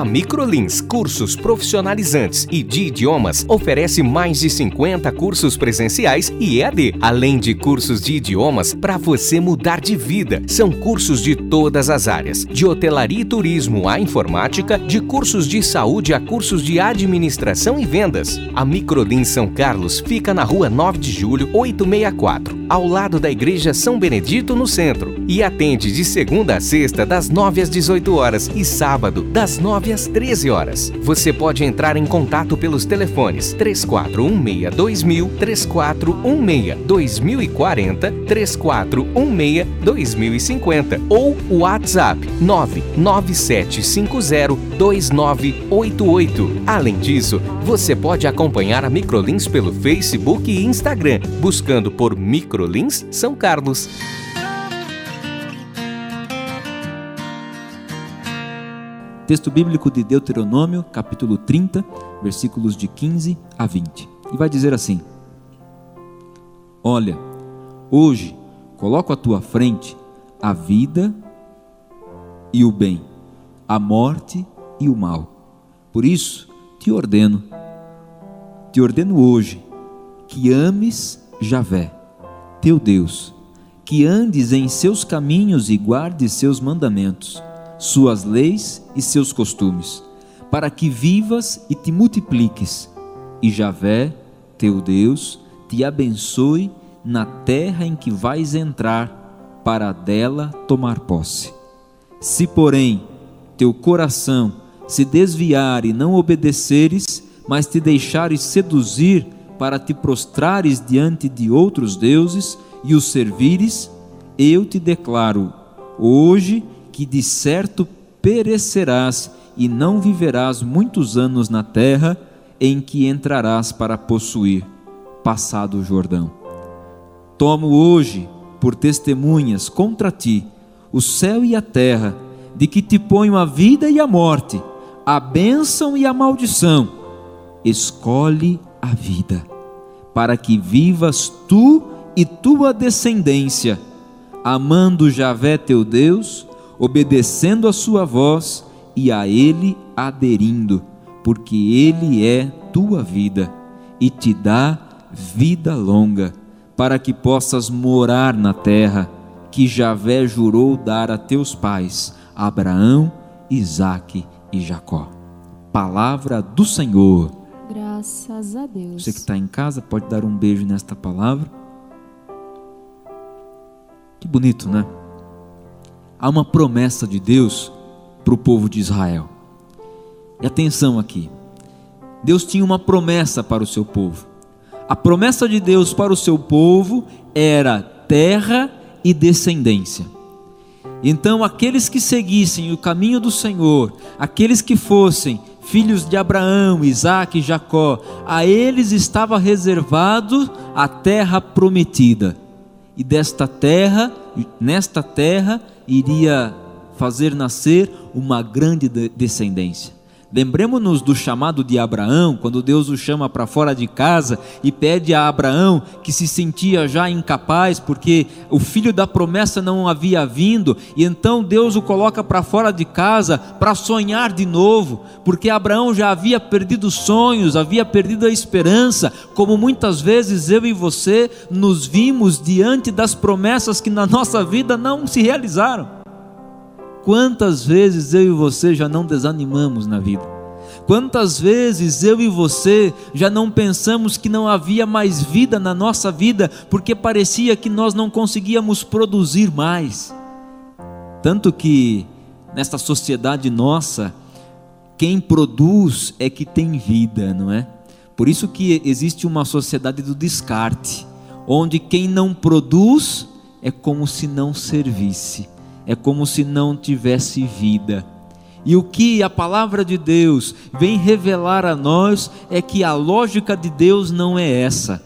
A Microlins Cursos Profissionalizantes e de Idiomas oferece mais de 50 cursos presenciais e EAD, além de cursos de idiomas para você mudar de vida. São cursos de todas as áreas, de hotelaria e turismo à informática, de cursos de saúde a cursos de administração e vendas. A Microlins São Carlos fica na rua 9 de julho, 864, ao lado da Igreja São Benedito, no centro, e atende de segunda a sexta, das 9 às 18 horas e sábado, das 9 9 às 13 horas. Você pode entrar em contato pelos telefones 3416 2000, 3416 2040, 3416 2050 ou o WhatsApp 99750 2988. Além disso, você pode acompanhar a Microlins pelo Facebook e Instagram, buscando por Microlins São Carlos. Texto bíblico de Deuteronômio, capítulo 30, versículos de 15 a 20. E vai dizer assim: Olha, hoje coloco à tua frente a vida e o bem, a morte e o mal. Por isso te ordeno, te ordeno hoje que ames Javé, teu Deus, que andes em seus caminhos e guardes seus mandamentos suas leis e seus costumes, para que vivas e te multipliques, e Javé, teu Deus, te abençoe na terra em que vais entrar, para dela tomar posse. Se, porém, teu coração se desviar e não obedeceres, mas te deixares seduzir para te prostrares diante de outros deuses e os servires, eu te declaro hoje que de certo perecerás e não viverás muitos anos na terra em que entrarás para possuir, passado o Jordão. Tomo hoje por testemunhas contra ti o céu e a terra, de que te ponho a vida e a morte, a bênção e a maldição. Escolhe a vida, para que vivas tu e tua descendência, amando Javé teu Deus obedecendo a sua voz e a ele aderindo, porque ele é tua vida e te dá vida longa, para que possas morar na terra que Javé jurou dar a teus pais, Abraão, Isaque e Jacó. Palavra do Senhor. Graças a Deus. Você que está em casa pode dar um beijo nesta palavra. Que bonito, né? Há uma promessa de Deus para o povo de Israel. E atenção aqui. Deus tinha uma promessa para o seu povo. A promessa de Deus para o seu povo era terra e descendência. Então, aqueles que seguissem o caminho do Senhor, aqueles que fossem filhos de Abraão, Isaac e Jacó, a eles estava reservado a terra prometida. E desta terra, nesta terra, iria fazer nascer uma grande descendência. Lembremos-nos do chamado de Abraão, quando Deus o chama para fora de casa e pede a Abraão, que se sentia já incapaz, porque o filho da promessa não havia vindo, e então Deus o coloca para fora de casa para sonhar de novo, porque Abraão já havia perdido sonhos, havia perdido a esperança, como muitas vezes eu e você nos vimos diante das promessas que na nossa vida não se realizaram. Quantas vezes eu e você já não desanimamos na vida? Quantas vezes eu e você já não pensamos que não havia mais vida na nossa vida porque parecia que nós não conseguíamos produzir mais? Tanto que nesta sociedade nossa, quem produz é que tem vida, não é? Por isso que existe uma sociedade do descarte, onde quem não produz é como se não servisse é como se não tivesse vida. E o que a palavra de Deus vem revelar a nós é que a lógica de Deus não é essa.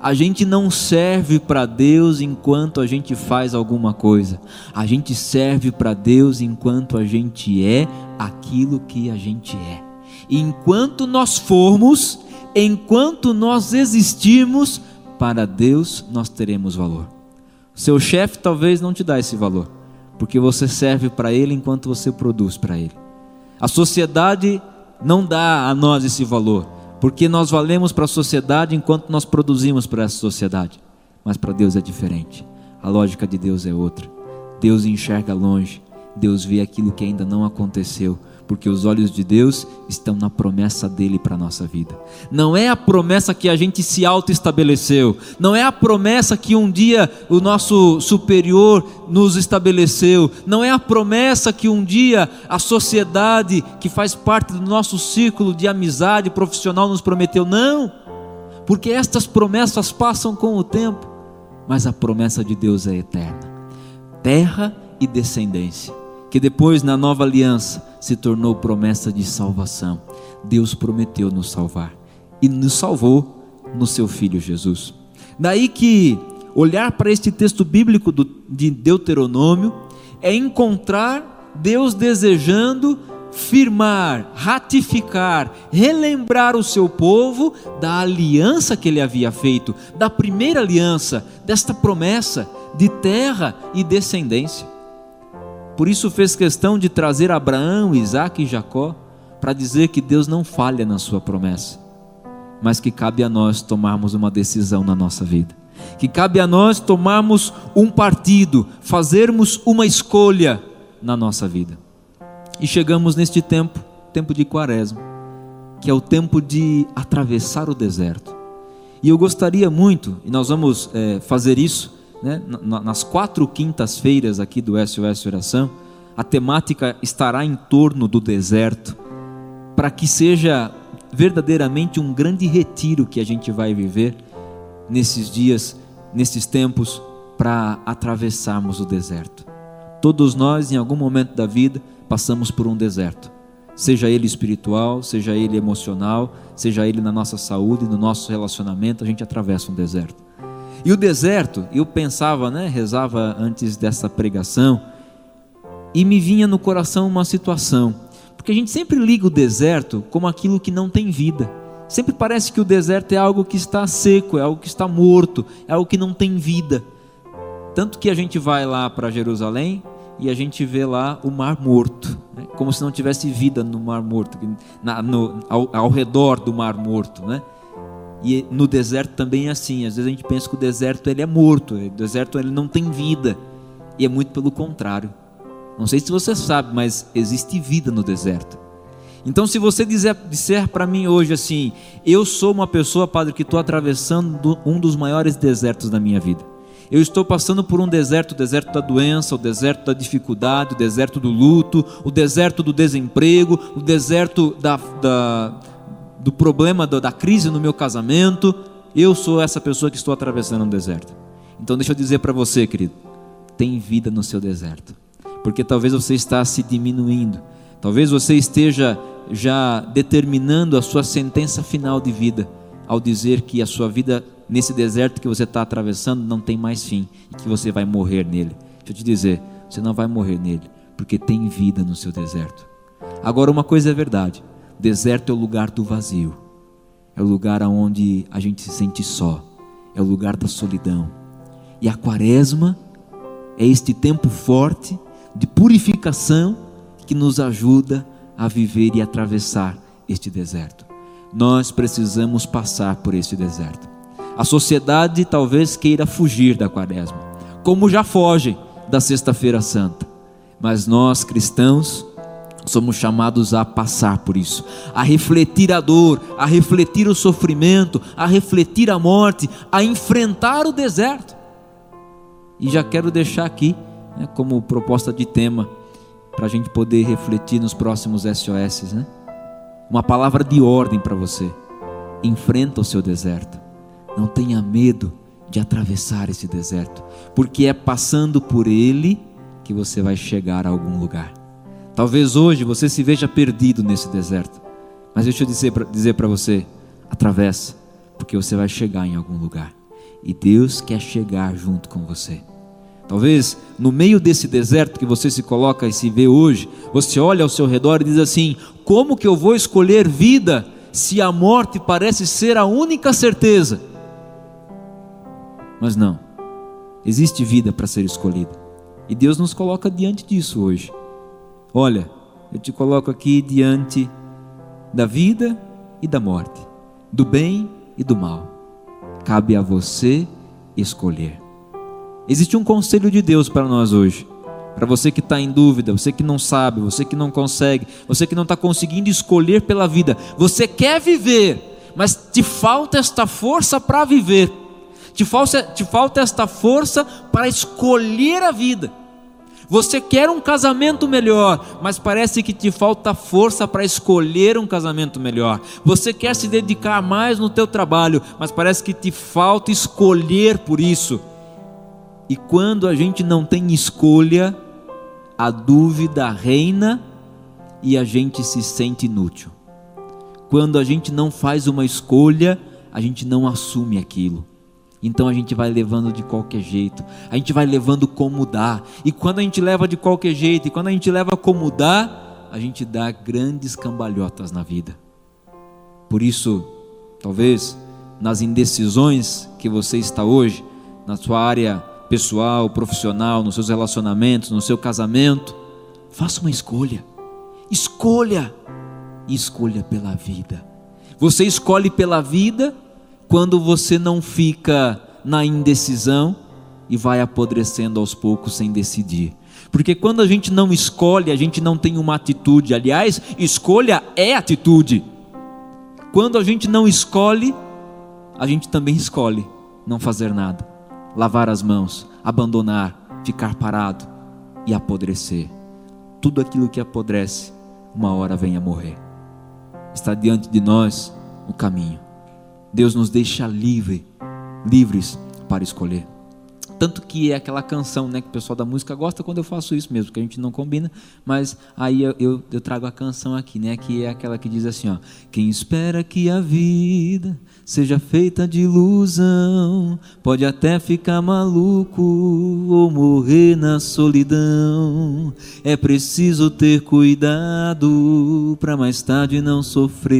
A gente não serve para Deus enquanto a gente faz alguma coisa. A gente serve para Deus enquanto a gente é aquilo que a gente é. Enquanto nós formos, enquanto nós existirmos, para Deus nós teremos valor. Seu chefe talvez não te dá esse valor, porque você serve para ele enquanto você produz para ele. A sociedade não dá a nós esse valor, porque nós valemos para a sociedade enquanto nós produzimos para essa sociedade. Mas para Deus é diferente. A lógica de Deus é outra. Deus enxerga longe, Deus vê aquilo que ainda não aconteceu, porque os olhos de Deus estão na promessa dele para a nossa vida. Não é a promessa que a gente se auto-estabeleceu, não é a promessa que um dia o nosso superior nos estabeleceu, não é a promessa que um dia a sociedade que faz parte do nosso círculo de amizade profissional nos prometeu, não, porque estas promessas passam com o tempo, mas a promessa de Deus é eterna. Terra e descendência que depois na nova aliança se tornou promessa de salvação. Deus prometeu nos salvar e nos salvou no seu filho Jesus. Daí que olhar para este texto bíblico de Deuteronômio é encontrar Deus desejando firmar, ratificar, relembrar o seu povo da aliança que ele havia feito, da primeira aliança, desta promessa de terra e descendência. Por isso fez questão de trazer Abraão, Isaac e Jacó para dizer que Deus não falha na sua promessa, mas que cabe a nós tomarmos uma decisão na nossa vida. Que cabe a nós tomarmos um partido, fazermos uma escolha na nossa vida. E chegamos neste tempo, tempo de quaresma, que é o tempo de atravessar o deserto. E eu gostaria muito, e nós vamos é, fazer isso, né, nas quatro quintas-feiras aqui do SOS Oração, a temática estará em torno do deserto, para que seja verdadeiramente um grande retiro que a gente vai viver nesses dias, nesses tempos, para atravessarmos o deserto. Todos nós, em algum momento da vida, passamos por um deserto, seja ele espiritual, seja ele emocional, seja ele na nossa saúde, no nosso relacionamento, a gente atravessa um deserto. E o deserto, eu pensava, né, rezava antes dessa pregação, e me vinha no coração uma situação, porque a gente sempre liga o deserto como aquilo que não tem vida. Sempre parece que o deserto é algo que está seco, é algo que está morto, é algo que não tem vida. Tanto que a gente vai lá para Jerusalém e a gente vê lá o mar morto, né? como se não tivesse vida no mar morto, na, no, ao, ao redor do mar morto, né? E no deserto também é assim. Às vezes a gente pensa que o deserto ele é morto, o deserto ele não tem vida. E é muito pelo contrário. Não sei se você sabe, mas existe vida no deserto. Então, se você dizer, disser para mim hoje assim, eu sou uma pessoa, Padre, que estou atravessando um dos maiores desertos da minha vida. Eu estou passando por um deserto, o deserto da doença, o deserto da dificuldade, o deserto do luto, o deserto do desemprego, o deserto da, da do problema da crise no meu casamento, eu sou essa pessoa que estou atravessando um deserto. Então deixa eu dizer para você, querido, tem vida no seu deserto. Porque talvez você está se diminuindo. Talvez você esteja já determinando a sua sentença final de vida ao dizer que a sua vida nesse deserto que você está atravessando não tem mais fim e que você vai morrer nele. Deixa eu te dizer, você não vai morrer nele, porque tem vida no seu deserto. Agora, uma coisa é verdade: Deserto é o lugar do vazio, é o lugar onde a gente se sente só, é o lugar da solidão. E a quaresma é este tempo forte de purificação que nos ajuda a viver e atravessar este deserto. Nós precisamos passar por este deserto. A sociedade talvez queira fugir da quaresma, como já foge da Sexta-feira Santa. Mas nós cristãos somos chamados a passar por isso, a refletir a dor, a refletir o sofrimento, a refletir a morte, a enfrentar o deserto. E já quero deixar aqui, né, como proposta de tema, para a gente poder refletir nos próximos SOS, né? Uma palavra de ordem para você: enfrenta o seu deserto, não tenha medo de atravessar esse deserto, porque é passando por ele que você vai chegar a algum lugar. Talvez hoje você se veja perdido nesse deserto. Mas deixa eu dizer para dizer você: atravessa, porque você vai chegar em algum lugar. E Deus quer chegar junto com você. Talvez no meio desse deserto que você se coloca e se vê hoje, você olha ao seu redor e diz assim: como que eu vou escolher vida se a morte parece ser a única certeza? Mas não, existe vida para ser escolhida. E Deus nos coloca diante disso hoje. Olha, eu te coloco aqui diante da vida e da morte, do bem e do mal. Cabe a você escolher. Existe um conselho de Deus para nós hoje. Para você que está em dúvida, você que não sabe, você que não consegue, você que não está conseguindo escolher pela vida, você quer viver, mas te falta esta força para viver, te falta, te falta esta força para escolher a vida. Você quer um casamento melhor, mas parece que te falta força para escolher um casamento melhor. Você quer se dedicar mais no teu trabalho, mas parece que te falta escolher por isso. E quando a gente não tem escolha, a dúvida reina e a gente se sente inútil. Quando a gente não faz uma escolha, a gente não assume aquilo. Então a gente vai levando de qualquer jeito, a gente vai levando como dá. E quando a gente leva de qualquer jeito, e quando a gente leva como dá, a gente dá grandes cambalhotas na vida. Por isso, talvez nas indecisões que você está hoje, na sua área pessoal, profissional, nos seus relacionamentos, no seu casamento, faça uma escolha. Escolha escolha pela vida. Você escolhe pela vida quando você não fica na indecisão e vai apodrecendo aos poucos sem decidir. Porque quando a gente não escolhe, a gente não tem uma atitude. Aliás, escolha é atitude. Quando a gente não escolhe, a gente também escolhe não fazer nada lavar as mãos, abandonar, ficar parado e apodrecer. Tudo aquilo que apodrece, uma hora vem a morrer. Está diante de nós o caminho. Deus nos deixa livre, livres para escolher. Tanto que é aquela canção, né, que o pessoal da música gosta quando eu faço isso mesmo, que a gente não combina, mas aí eu, eu, eu, trago a canção aqui, né, que é aquela que diz assim, ó: Quem espera que a vida seja feita de ilusão, pode até ficar maluco ou morrer na solidão. É preciso ter cuidado para mais tarde não sofrer.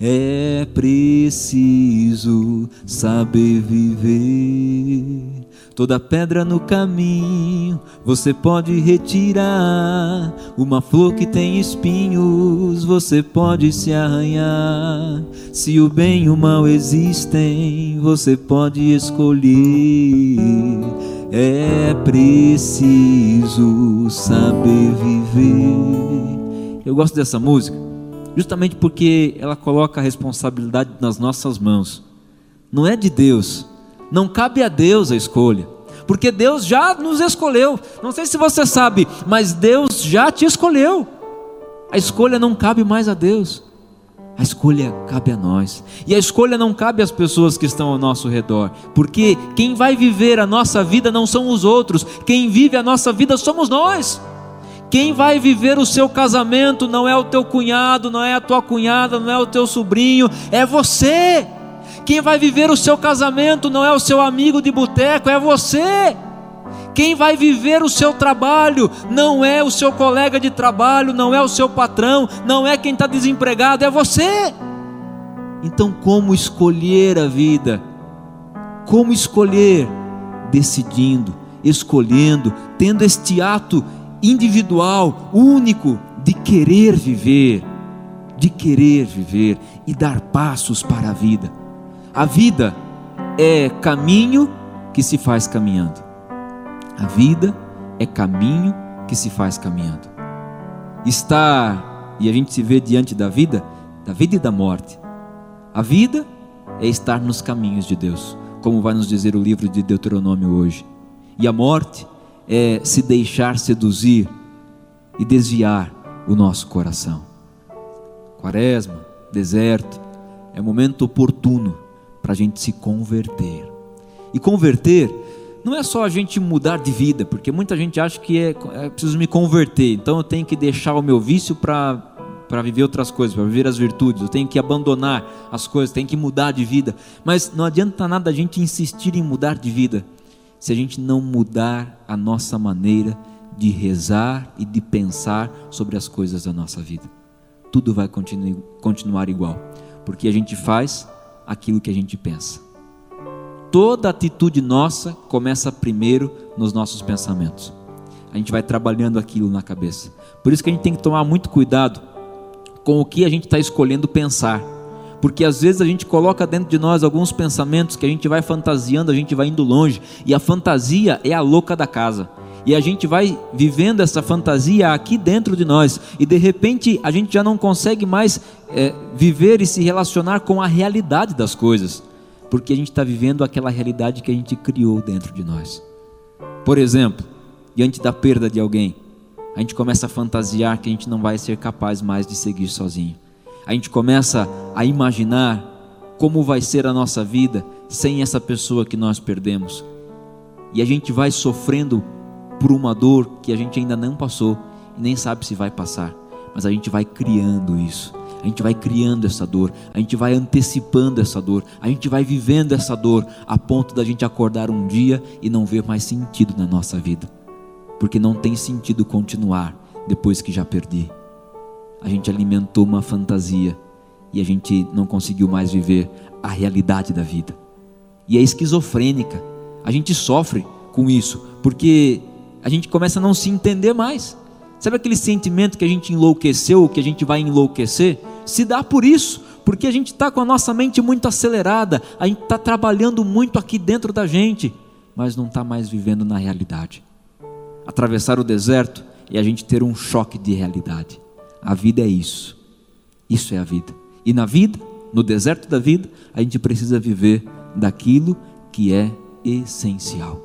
É preciso saber viver. Toda pedra no caminho você pode retirar. Uma flor que tem espinhos você pode se arranhar. Se o bem e o mal existem, você pode escolher. É preciso saber viver. Eu gosto dessa música justamente porque ela coloca a responsabilidade nas nossas mãos. Não é de Deus não cabe a Deus a escolha, porque Deus já nos escolheu. Não sei se você sabe, mas Deus já te escolheu. A escolha não cabe mais a Deus. A escolha cabe a nós. E a escolha não cabe às pessoas que estão ao nosso redor, porque quem vai viver a nossa vida não são os outros, quem vive a nossa vida somos nós. Quem vai viver o seu casamento não é o teu cunhado, não é a tua cunhada, não é o teu sobrinho, é você. Quem vai viver o seu casamento não é o seu amigo de boteco, é você. Quem vai viver o seu trabalho não é o seu colega de trabalho, não é o seu patrão, não é quem está desempregado, é você. Então, como escolher a vida? Como escolher? Decidindo, escolhendo, tendo este ato individual, único, de querer viver, de querer viver e dar passos para a vida. A vida é caminho que se faz caminhando. A vida é caminho que se faz caminhando. Estar, e a gente se vê diante da vida, da vida e da morte. A vida é estar nos caminhos de Deus, como vai nos dizer o livro de Deuteronômio hoje. E a morte é se deixar seduzir e desviar o nosso coração. Quaresma, deserto, é momento oportuno para a gente se converter. E converter não é só a gente mudar de vida, porque muita gente acha que é, é preciso me converter, então eu tenho que deixar o meu vício para para viver outras coisas, para viver as virtudes, eu tenho que abandonar as coisas, tenho que mudar de vida. Mas não adianta nada a gente insistir em mudar de vida, se a gente não mudar a nossa maneira de rezar e de pensar sobre as coisas da nossa vida. Tudo vai continu continuar igual, porque a gente faz aquilo que a gente pensa. Toda atitude nossa começa primeiro nos nossos pensamentos. A gente vai trabalhando aquilo na cabeça. Por isso que a gente tem que tomar muito cuidado com o que a gente está escolhendo pensar. Porque às vezes a gente coloca dentro de nós alguns pensamentos que a gente vai fantasiando, a gente vai indo longe, e a fantasia é a louca da casa. E a gente vai vivendo essa fantasia aqui dentro de nós, e de repente a gente já não consegue mais é, viver e se relacionar com a realidade das coisas, porque a gente está vivendo aquela realidade que a gente criou dentro de nós. Por exemplo, diante da perda de alguém, a gente começa a fantasiar que a gente não vai ser capaz mais de seguir sozinho. A gente começa a imaginar como vai ser a nossa vida sem essa pessoa que nós perdemos. E a gente vai sofrendo por uma dor que a gente ainda não passou e nem sabe se vai passar, mas a gente vai criando isso. A gente vai criando essa dor, a gente vai antecipando essa dor, a gente vai vivendo essa dor a ponto da gente acordar um dia e não ver mais sentido na nossa vida porque não tem sentido continuar depois que já perdi. A gente alimentou uma fantasia e a gente não conseguiu mais viver a realidade da vida. E é esquizofrênica. A gente sofre com isso, porque a gente começa a não se entender mais. Sabe aquele sentimento que a gente enlouqueceu, que a gente vai enlouquecer? Se dá por isso, porque a gente está com a nossa mente muito acelerada, a gente está trabalhando muito aqui dentro da gente, mas não está mais vivendo na realidade atravessar o deserto e a gente ter um choque de realidade. A vida é isso. Isso é a vida. E na vida, no deserto da vida, a gente precisa viver daquilo que é essencial.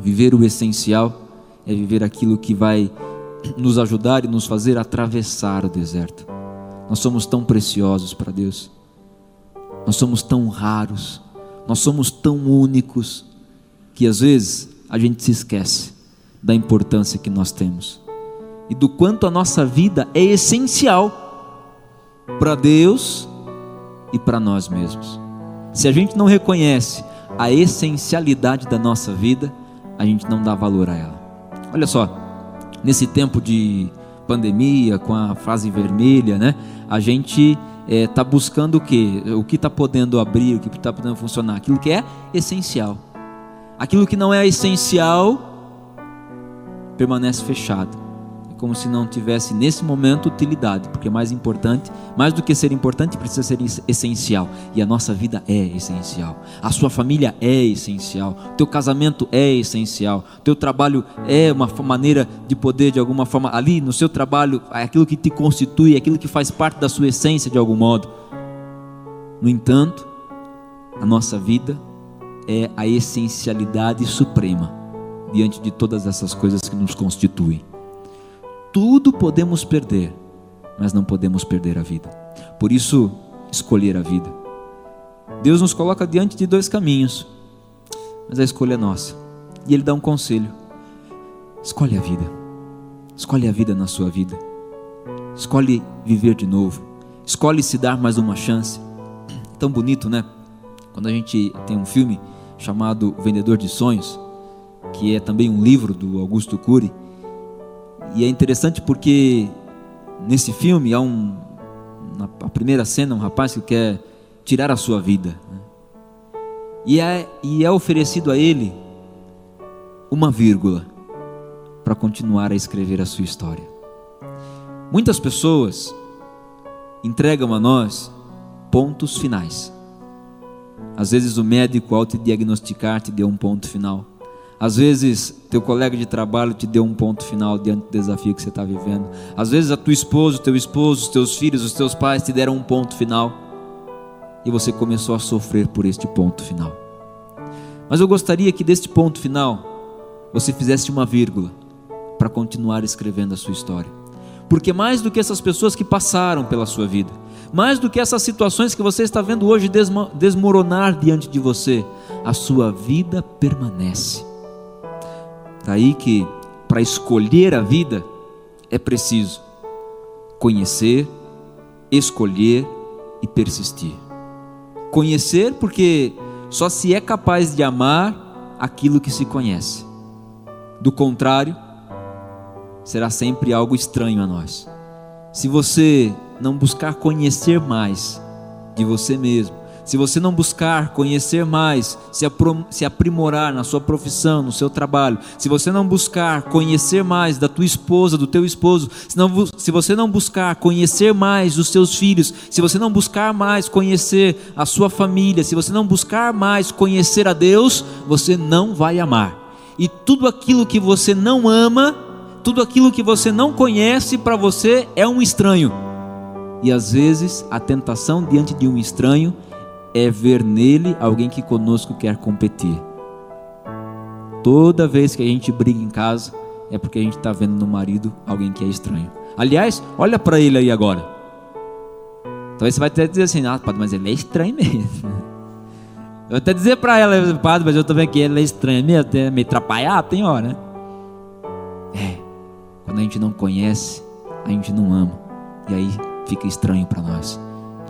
Viver o essencial é viver aquilo que vai nos ajudar e nos fazer atravessar o deserto. Nós somos tão preciosos para Deus. Nós somos tão raros. Nós somos tão únicos que às vezes a gente se esquece da importância que nós temos e do quanto a nossa vida é essencial para Deus e para nós mesmos. Se a gente não reconhece a essencialidade da nossa vida, a gente não dá valor a ela. Olha só, nesse tempo de pandemia, com a fase vermelha, né? A gente está é, buscando o que? O que está podendo abrir, o que está podendo funcionar? Aquilo que é essencial. Aquilo que não é essencial, permanece fechado. É como se não tivesse nesse momento utilidade, porque mais importante, mais do que ser importante, precisa ser essencial. E a nossa vida é essencial. A sua família é essencial. Teu casamento é essencial. Teu trabalho é uma maneira de poder de alguma forma ali no seu trabalho, é aquilo que te constitui, é aquilo que faz parte da sua essência de algum modo. No entanto, a nossa vida é a essencialidade suprema diante de todas essas coisas que nos constituem. Tudo podemos perder, mas não podemos perder a vida. Por isso, escolher a vida. Deus nos coloca diante de dois caminhos, mas a escolha é nossa. E Ele dá um conselho: escolhe a vida, escolhe a vida na sua vida, escolhe viver de novo, escolhe se dar mais uma chance. Tão bonito, né? Quando a gente tem um filme chamado Vendedor de Sonhos, que é também um livro do Augusto Cury. E é interessante porque nesse filme há um na primeira cena um rapaz que quer tirar a sua vida. Né? E, é, e é oferecido a ele uma vírgula para continuar a escrever a sua história. Muitas pessoas entregam a nós pontos finais. Às vezes o médico, ao te diagnosticar, te deu um ponto final. Às vezes, teu colega de trabalho te deu um ponto final diante do desafio que você está vivendo. Às vezes, a tua esposa, o teu esposo, os teus filhos, os teus pais te deram um ponto final. E você começou a sofrer por este ponto final. Mas eu gostaria que deste ponto final, você fizesse uma vírgula para continuar escrevendo a sua história. Porque mais do que essas pessoas que passaram pela sua vida, mais do que essas situações que você está vendo hoje desmoronar diante de você, a sua vida permanece Daí que para escolher a vida é preciso conhecer, escolher e persistir. Conhecer porque só se é capaz de amar aquilo que se conhece. Do contrário, será sempre algo estranho a nós. Se você não buscar conhecer mais de você mesmo, se você não buscar conhecer mais, se aprimorar na sua profissão, no seu trabalho, se você não buscar conhecer mais da tua esposa, do teu esposo, se, não, se você não buscar conhecer mais os seus filhos, se você não buscar mais conhecer a sua família, se você não buscar mais conhecer a Deus, você não vai amar. E tudo aquilo que você não ama, tudo aquilo que você não conhece, para você é um estranho. E às vezes a tentação diante de um estranho é ver nele alguém que conosco quer competir. Toda vez que a gente briga em casa, é porque a gente está vendo no marido alguém que é estranho. Aliás, olha para ele aí agora. Talvez você vai até dizer assim, ah, padre, mas ele é estranho mesmo. Eu vou até dizer para ela, padre, mas eu estou vendo que ele é estranho mesmo, até meio atrapalhado, tem hora, né? É, quando a gente não conhece, a gente não ama. E aí fica estranho para nós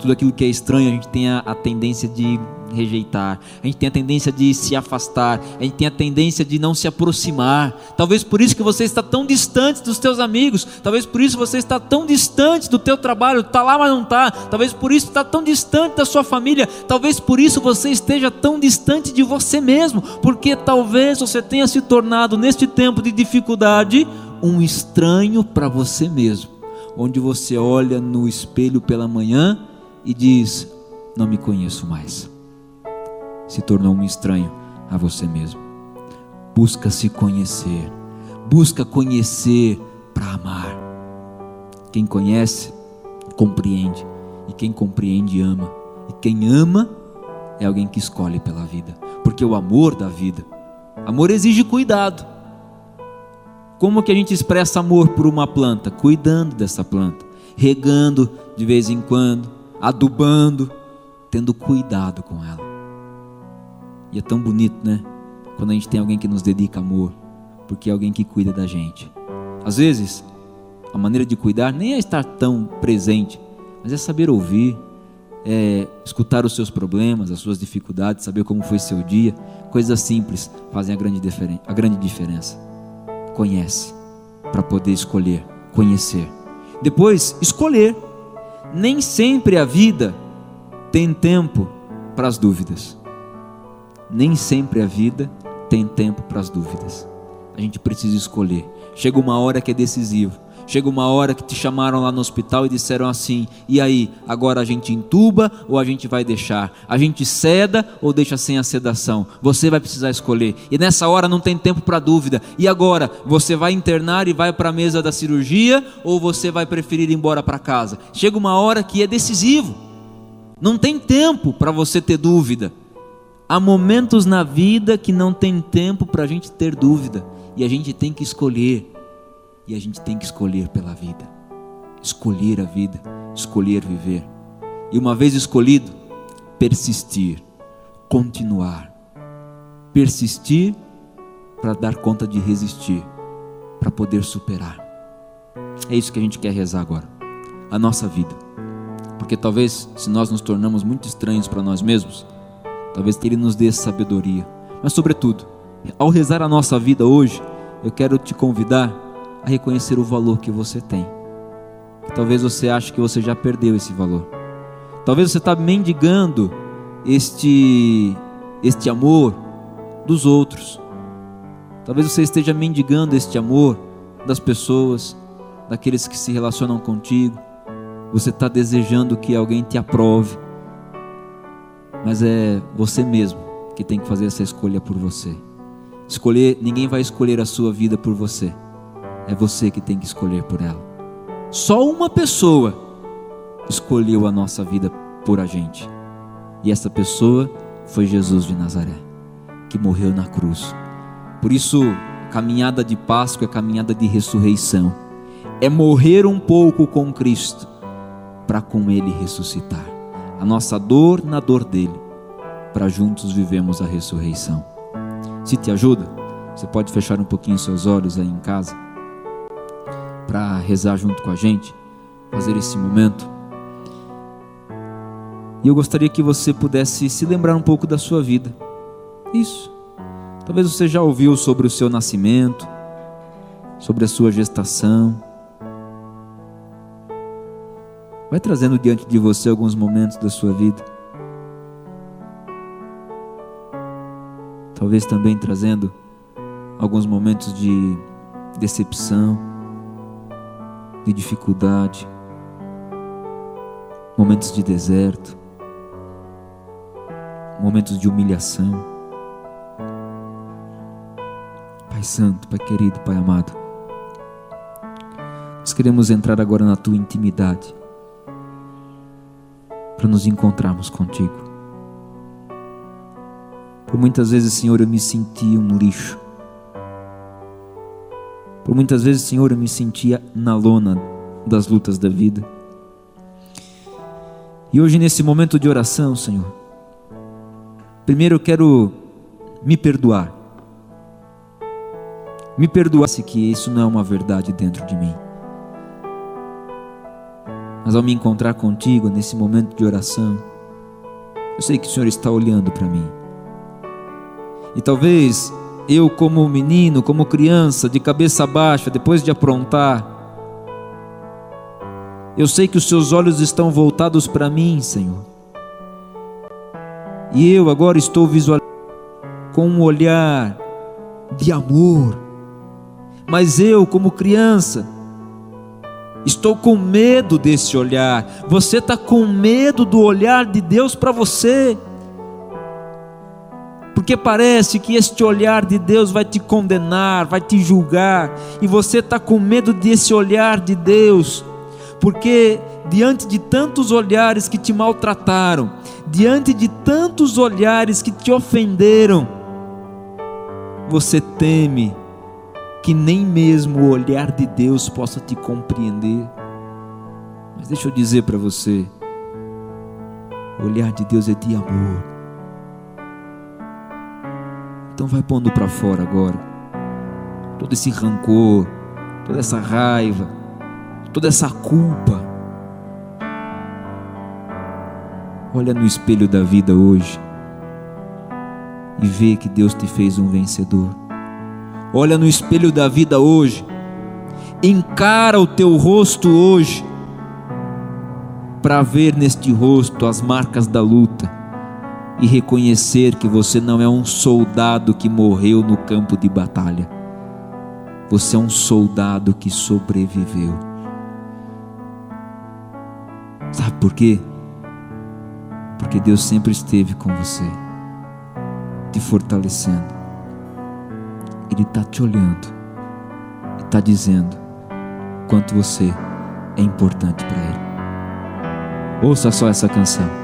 tudo aquilo que é estranho, a gente tem a, a, tendência de rejeitar, a gente tem a tendência de se afastar, a gente tem a tendência de não se aproximar. Talvez por isso que você está tão distante dos teus amigos, talvez por isso você está tão distante do teu trabalho, está lá mas não está. Talvez por isso está tão distante da sua família, talvez por isso você esteja tão distante de você mesmo, porque talvez você tenha se tornado neste tempo de dificuldade um estranho para você mesmo, onde você olha no espelho pela manhã e diz: Não me conheço mais. Se tornou um estranho a você mesmo. Busca se conhecer, busca conhecer para amar. Quem conhece, compreende, e quem compreende, ama. E quem ama é alguém que escolhe pela vida, porque o amor da vida. Amor exige cuidado. Como que a gente expressa amor por uma planta? Cuidando dessa planta, regando de vez em quando, adubando, tendo cuidado com ela. E é tão bonito, né? Quando a gente tem alguém que nos dedica amor, porque é alguém que cuida da gente. Às vezes, a maneira de cuidar nem é estar tão presente, mas é saber ouvir, é escutar os seus problemas, as suas dificuldades, saber como foi seu dia. Coisas simples fazem a grande, a grande diferença. Conhece, para poder escolher, conhecer. Depois, escolher nem sempre a vida tem tempo para as dúvidas. Nem sempre a vida tem tempo para as dúvidas. A gente precisa escolher. Chega uma hora que é decisivo. Chega uma hora que te chamaram lá no hospital e disseram assim: e aí, agora a gente entuba ou a gente vai deixar? A gente ceda ou deixa sem a sedação? Você vai precisar escolher. E nessa hora não tem tempo para dúvida. E agora, você vai internar e vai para a mesa da cirurgia ou você vai preferir ir embora para casa? Chega uma hora que é decisivo. Não tem tempo para você ter dúvida. Há momentos na vida que não tem tempo para a gente ter dúvida. E a gente tem que escolher e a gente tem que escolher pela vida, escolher a vida, escolher viver. E uma vez escolhido, persistir, continuar. Persistir para dar conta de resistir, para poder superar. É isso que a gente quer rezar agora. A nossa vida. Porque talvez, se nós nos tornamos muito estranhos para nós mesmos, talvez Ele nos dê sabedoria. Mas, sobretudo, ao rezar a nossa vida hoje, eu quero te convidar a reconhecer o valor que você tem. Talvez você ache que você já perdeu esse valor. Talvez você está mendigando este, este amor dos outros. Talvez você esteja mendigando este amor das pessoas, daqueles que se relacionam contigo. Você está desejando que alguém te aprove. Mas é você mesmo que tem que fazer essa escolha por você. Escolher, ninguém vai escolher a sua vida por você. É você que tem que escolher por ela. Só uma pessoa escolheu a nossa vida por a gente. E essa pessoa foi Jesus de Nazaré, que morreu na cruz. Por isso, caminhada de Páscoa é caminhada de ressurreição. É morrer um pouco com Cristo para com ele ressuscitar. A nossa dor na dor dele, para juntos vivemos a ressurreição. Se te ajuda, você pode fechar um pouquinho seus olhos aí em casa para rezar junto com a gente, fazer esse momento. E eu gostaria que você pudesse se lembrar um pouco da sua vida. Isso. Talvez você já ouviu sobre o seu nascimento, sobre a sua gestação. Vai trazendo diante de você alguns momentos da sua vida. Talvez também trazendo alguns momentos de decepção, de dificuldade, momentos de deserto, momentos de humilhação. Pai Santo, Pai querido, Pai amado, nós queremos entrar agora na tua intimidade para nos encontrarmos contigo. Por muitas vezes, Senhor, eu me senti um lixo. Por muitas vezes, Senhor, eu me sentia na lona das lutas da vida. E hoje, nesse momento de oração, Senhor, primeiro eu quero me perdoar. Me perdoar se que isso não é uma verdade dentro de mim. Mas ao me encontrar contigo nesse momento de oração, eu sei que o Senhor está olhando para mim. E talvez eu, como menino, como criança, de cabeça baixa, depois de aprontar, eu sei que os seus olhos estão voltados para mim, Senhor. E eu agora estou visualizando com um olhar de amor. Mas eu, como criança, estou com medo desse olhar. Você está com medo do olhar de Deus para você porque parece que este olhar de Deus vai te condenar, vai te julgar, e você está com medo desse olhar de Deus, porque diante de tantos olhares que te maltrataram, diante de tantos olhares que te ofenderam, você teme que nem mesmo o olhar de Deus possa te compreender. Mas deixa eu dizer para você: o olhar de Deus é de amor. Então vai pondo para fora agora todo esse rancor, toda essa raiva, toda essa culpa. Olha no espelho da vida hoje e vê que Deus te fez um vencedor. Olha no espelho da vida hoje, encara o teu rosto hoje, para ver neste rosto as marcas da luta e reconhecer que você não é um soldado que morreu no campo de batalha. Você é um soldado que sobreviveu. Sabe por quê? Porque Deus sempre esteve com você, te fortalecendo. Ele está te olhando e está dizendo quanto você é importante para Ele. Ouça só essa canção.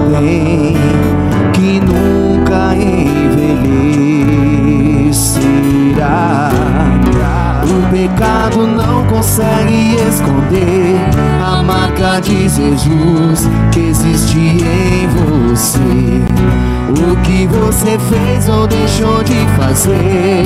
bem que nunca envelhecerá. O pecado não consegue esconder a marca de Jesus que existe em você. O que você fez ou deixou de fazer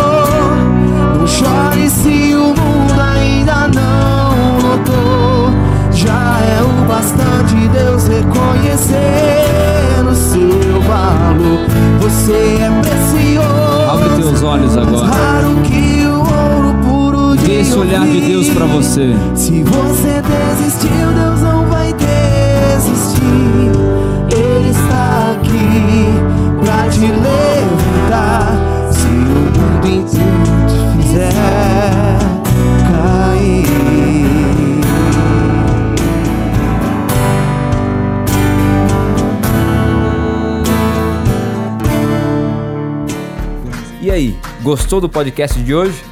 você. Se você desistiu, Deus não vai desistir. Ele está aqui pra te levantar. Se o mundo inteiro te fizer cair. E aí, gostou do podcast de hoje?